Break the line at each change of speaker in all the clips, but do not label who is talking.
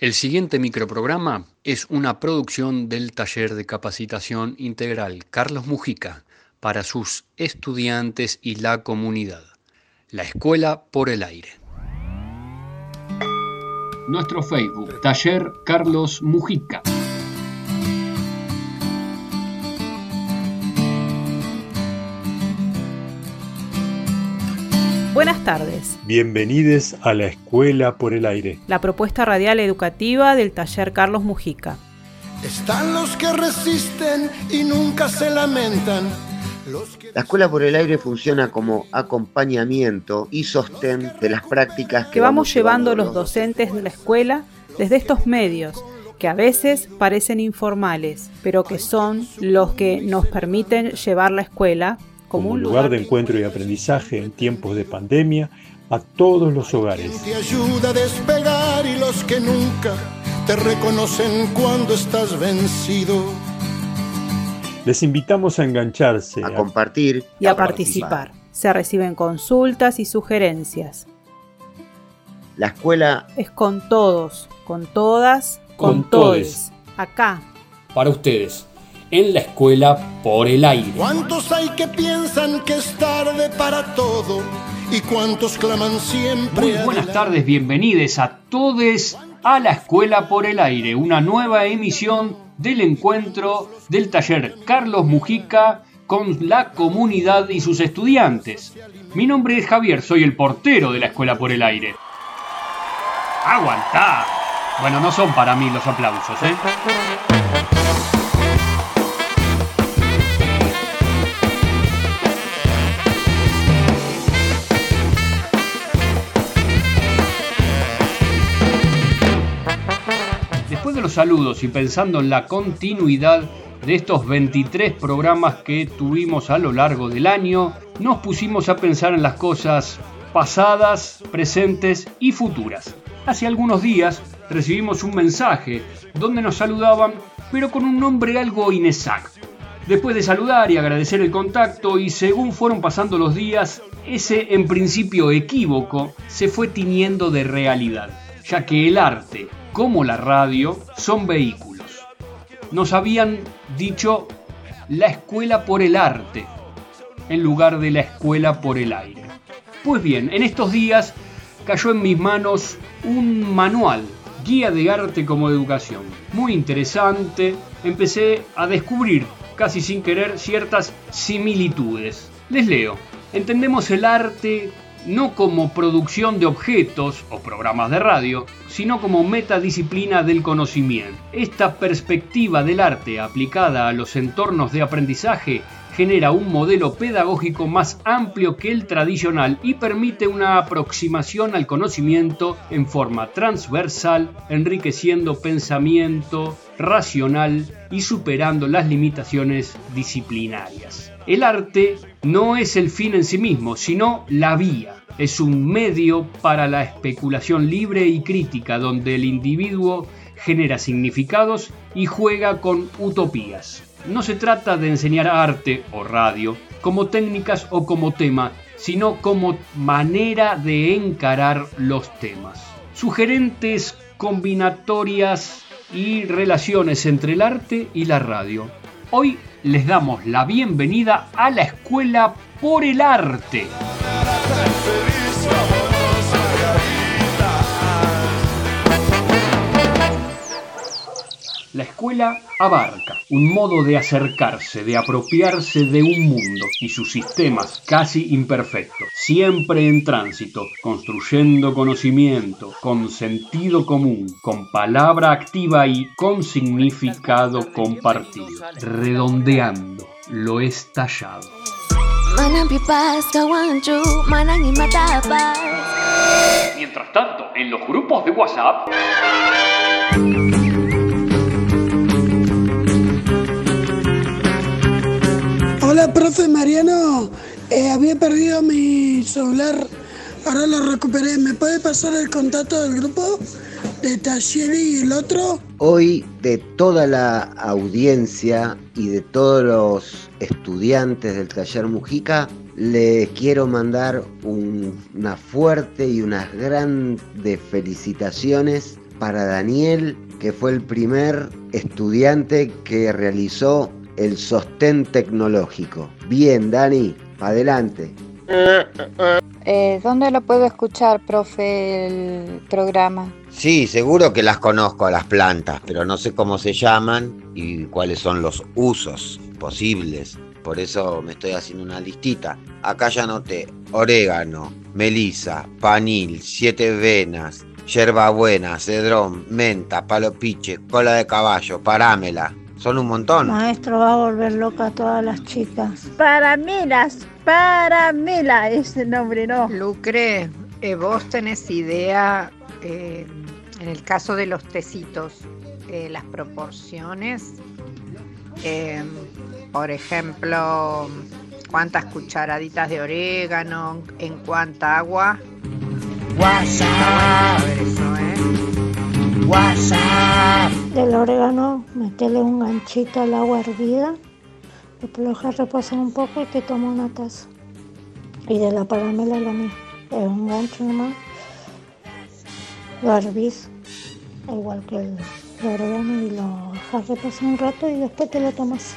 El siguiente microprograma es una producción del taller de capacitación integral Carlos Mujica para sus estudiantes y la comunidad. La Escuela por el Aire. Nuestro Facebook, Taller Carlos Mujica.
Buenas tardes.
Bienvenidos a la Escuela por el Aire.
La propuesta radial educativa del taller Carlos Mujica.
Están los que resisten y nunca se lamentan.
La Escuela por el Aire funciona como acompañamiento y sostén de las prácticas
que, vamos llevando los docentes de la escuela desde estos medios que a veces parecen informales, pero que son los que nos permiten llevar la escuela
como un lugar de encuentro y aprendizaje en tiempos de pandemia a todos los hogares.
Te ayuda a despegar y los que nunca te reconocen cuando estás vencido.
Les invitamos a engancharse,
a, compartir
y a, participar. Se reciben consultas y sugerencias.
La escuela
es con todos, con todas,
con, todos.
Acá.
Para ustedes en la escuela por el aire.
¿Cuántos hay que piensan que es tarde para todo? ¿Y cuántos claman siempre?
Muy buenas tardes, bienvenidos a todos a la escuela por el aire, una nueva emisión del encuentro del taller Carlos Mujica con la comunidad y sus estudiantes. Mi nombre es Javier, soy el portero de la escuela por el aire. ¡Aguantá! Bueno, no son para mí los aplausos, ¿eh? Los saludos y pensando en la continuidad de estos 23 programas que tuvimos a lo largo del año, nos pusimos a pensar en las cosas pasadas, presentes y futuras. Hace algunos días recibimos un mensaje donde nos saludaban, pero con un nombre algo inexacto. Después de saludar y agradecer el contacto y según fueron pasando los días, ese en principio equívoco se fue tiñendo de realidad, ya que el arte, como la radio son vehículos. Nos habían dicho la escuela por el arte en lugar de la escuela por el aire. Pues bien, en estos días cayó en mis manos un manual, guía de arte como educación. Muy interesante, empecé a descubrir casi sin querer ciertas similitudes. Les leo. Entendemos el arte no como producción de objetos o programas de radio, sino como metadisciplina del conocimiento. Esta perspectiva del arte aplicada a los entornos de aprendizaje genera un modelo pedagógico más amplio que el tradicional y permite una aproximación al conocimiento en forma transversal, enriqueciendo pensamiento racional y superando las limitaciones disciplinarias. El arte no es el fin en sí mismo, sino la vía. Es un medio para la especulación libre y crítica donde el individuo genera significados y juega con utopías. No se trata de enseñar arte o radio como técnicas o como tema, sino como manera de encarar los temas. Sugerentes combinatorias y relaciones entre el arte y la radio. Hoy les damos la bienvenida a la Escuela por el Arte. La escuela abarca un modo de acercarse, de apropiarse de un mundo y sus sistemas casi imperfectos, siempre en tránsito, construyendo conocimiento, con sentido común, con palabra activa y con significado compartido, redondeando lo estallado. Mientras tanto, en los grupos de WhatsApp...
Hola, profe Mariano. Eh, había perdido mi celular, ahora lo recuperé. ¿Me puede pasar el contacto del grupo de Taller y el otro?
Hoy de toda la audiencia y de todos los estudiantes del Taller Mujica, les quiero mandar una fuerte y unas grandes felicitaciones para Daniel, que fue el primer estudiante que realizó el sostén tecnológico. Bien, Dani, adelante.
Eh, ¿Dónde lo puedo escuchar, profe, el programa?
Sí, seguro que las conozco a las plantas, pero no sé cómo se llaman y cuáles son los usos posibles. Por eso me estoy haciendo una listita. Acá ya noté orégano, melisa, panil, siete venas, yerbabuena, cedrón, menta, palo piche, cola de caballo, parámela. Son un montón.
Maestro va a volver loca a todas las chicas.
Paramilas, paramila ese nombre, ¿no?
Lucre, eh, vos tenés idea, eh, en el caso de los tecitos, eh, las proporciones. por ejemplo, cuántas cucharaditas de orégano, en cuánta agua.
WhatsApp. WhatsApp. Del orégano, metele un ganchito al agua hervida, después lo dejas reposar un poco y te toma una taza. Y de la paramela la misma, es un gancho nomás, lo hervís, igual que el, orégano, y lo dejas reposar un rato y después te lo tomas.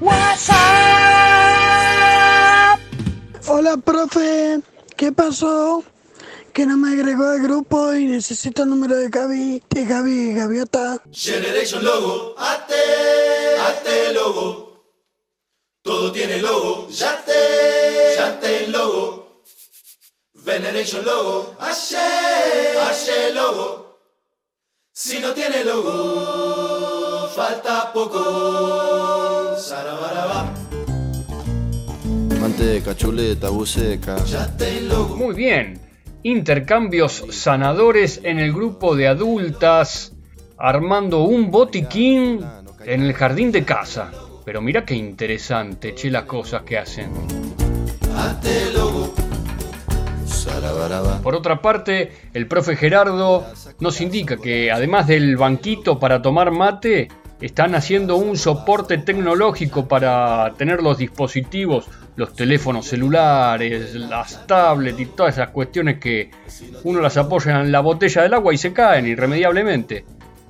WhatsApp. Hola, profe. ¿Qué pasó? Que no me agregó al grupo y necesito el número de Gaby, de Gaby Gaviota.
Generation Logo, ate, ate logo. Todo tiene logo, ya te, ya te logo. Veneration Logo, hace, hace logo. Si no tiene logo, falta poco. Sarabaraba.
Muy bien. Intercambios sanadores en el grupo de adultas, armando un botiquín en el jardín de casa. Pero mira qué interesante, che, las cosas que hacen. Por otra parte, el profe Gerardo nos indica que además del banquito para tomar mate, están haciendo un soporte tecnológico para tener los dispositivos los teléfonos celulares, las tablets y todas esas cuestiones que uno las apoya en la botella del agua y se caen irremediablemente.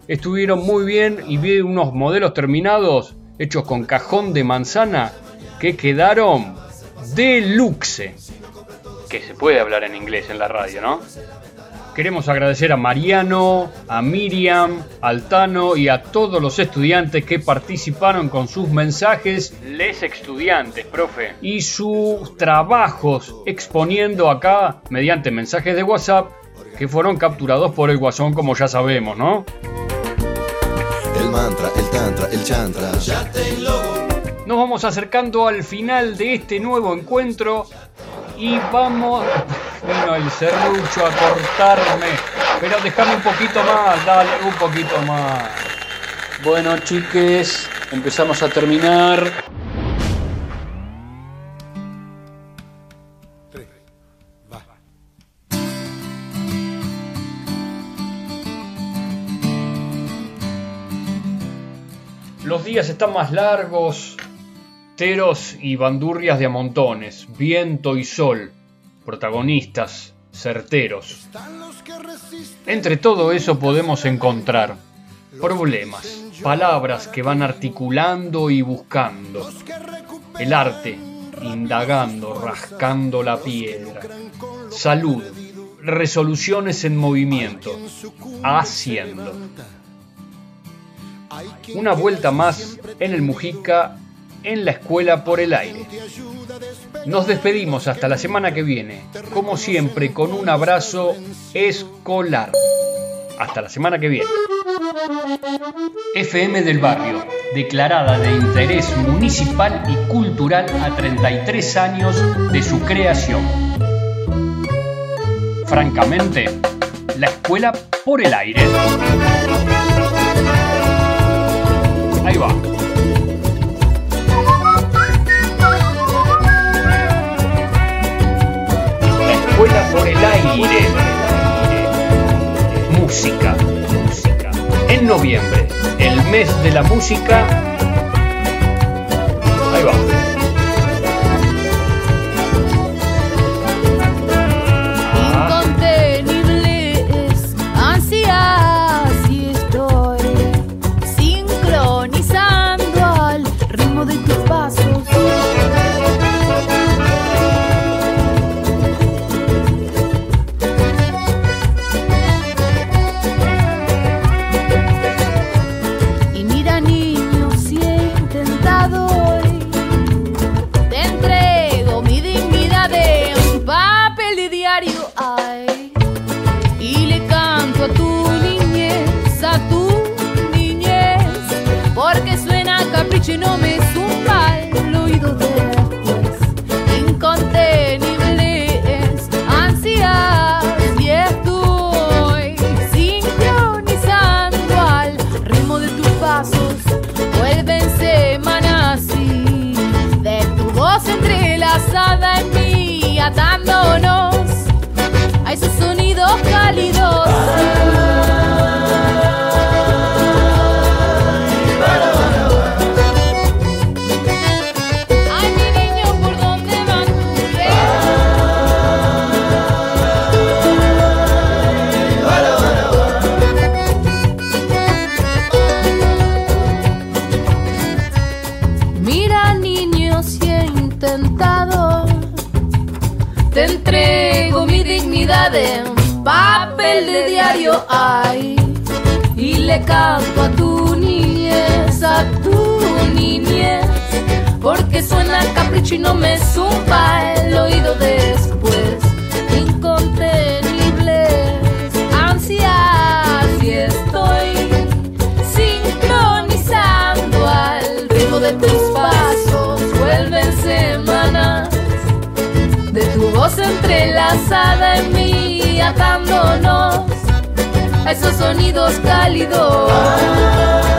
Estuvieron muy bien y vi unos modelos terminados hechos con cajón de manzana que quedaron deluxe. Que se puede hablar en inglés en la radio, ¿no? Queremos agradecer a Mariano, a Miriam, al Tano y a todos los estudiantes que participaron con sus mensajes, les estudiantes, profe, y sus trabajos exponiendo acá mediante mensajes de WhatsApp que fueron capturados por el Guasón como ya sabemos, ¿no?
El mantra, el tantra, el chantra,
Nos vamos acercando al final de este nuevo encuentro y vamos. Vino el serrucho a cortarme. Pero déjame un poquito más, dale, un poquito más. Bueno, chiques, empezamos a terminar. Los días están más largos, Teros y bandurrias de amontones, viento y sol, protagonistas, certeros. Entre todo eso podemos encontrar problemas, palabras que van articulando y buscando. El arte, indagando, rascando la piedra. Salud, resoluciones en movimiento, haciendo. Una vuelta más en el Mujica en la escuela por el aire. Nos despedimos hasta la semana que viene, como siempre con un abrazo escolar. Hasta la semana que viene. FM del Barrio, declarada de interés municipal y cultural a 33 años de su creación. Francamente, la escuela por el aire. Ahí va. Música, música. En noviembre, el mes de la música. Ahí va.
Diario y le canto a tu niñez, a tu niñez, porque suena capricho y no me de diario ay y le canto a tu niñez, a tu niñez, porque suena capricho y no me zumba el oído después. Incontenibles ansias y estoy sincronizando al ritmo de tus pasos, vuelven semanas de tu voz entrelazada en mí, atándonos a esos sonidos cálidos.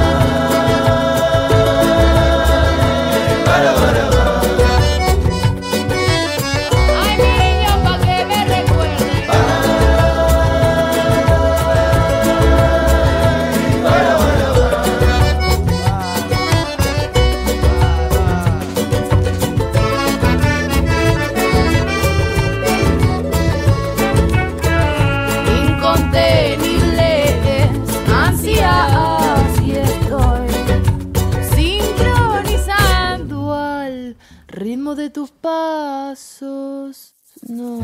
Tus pasos. No.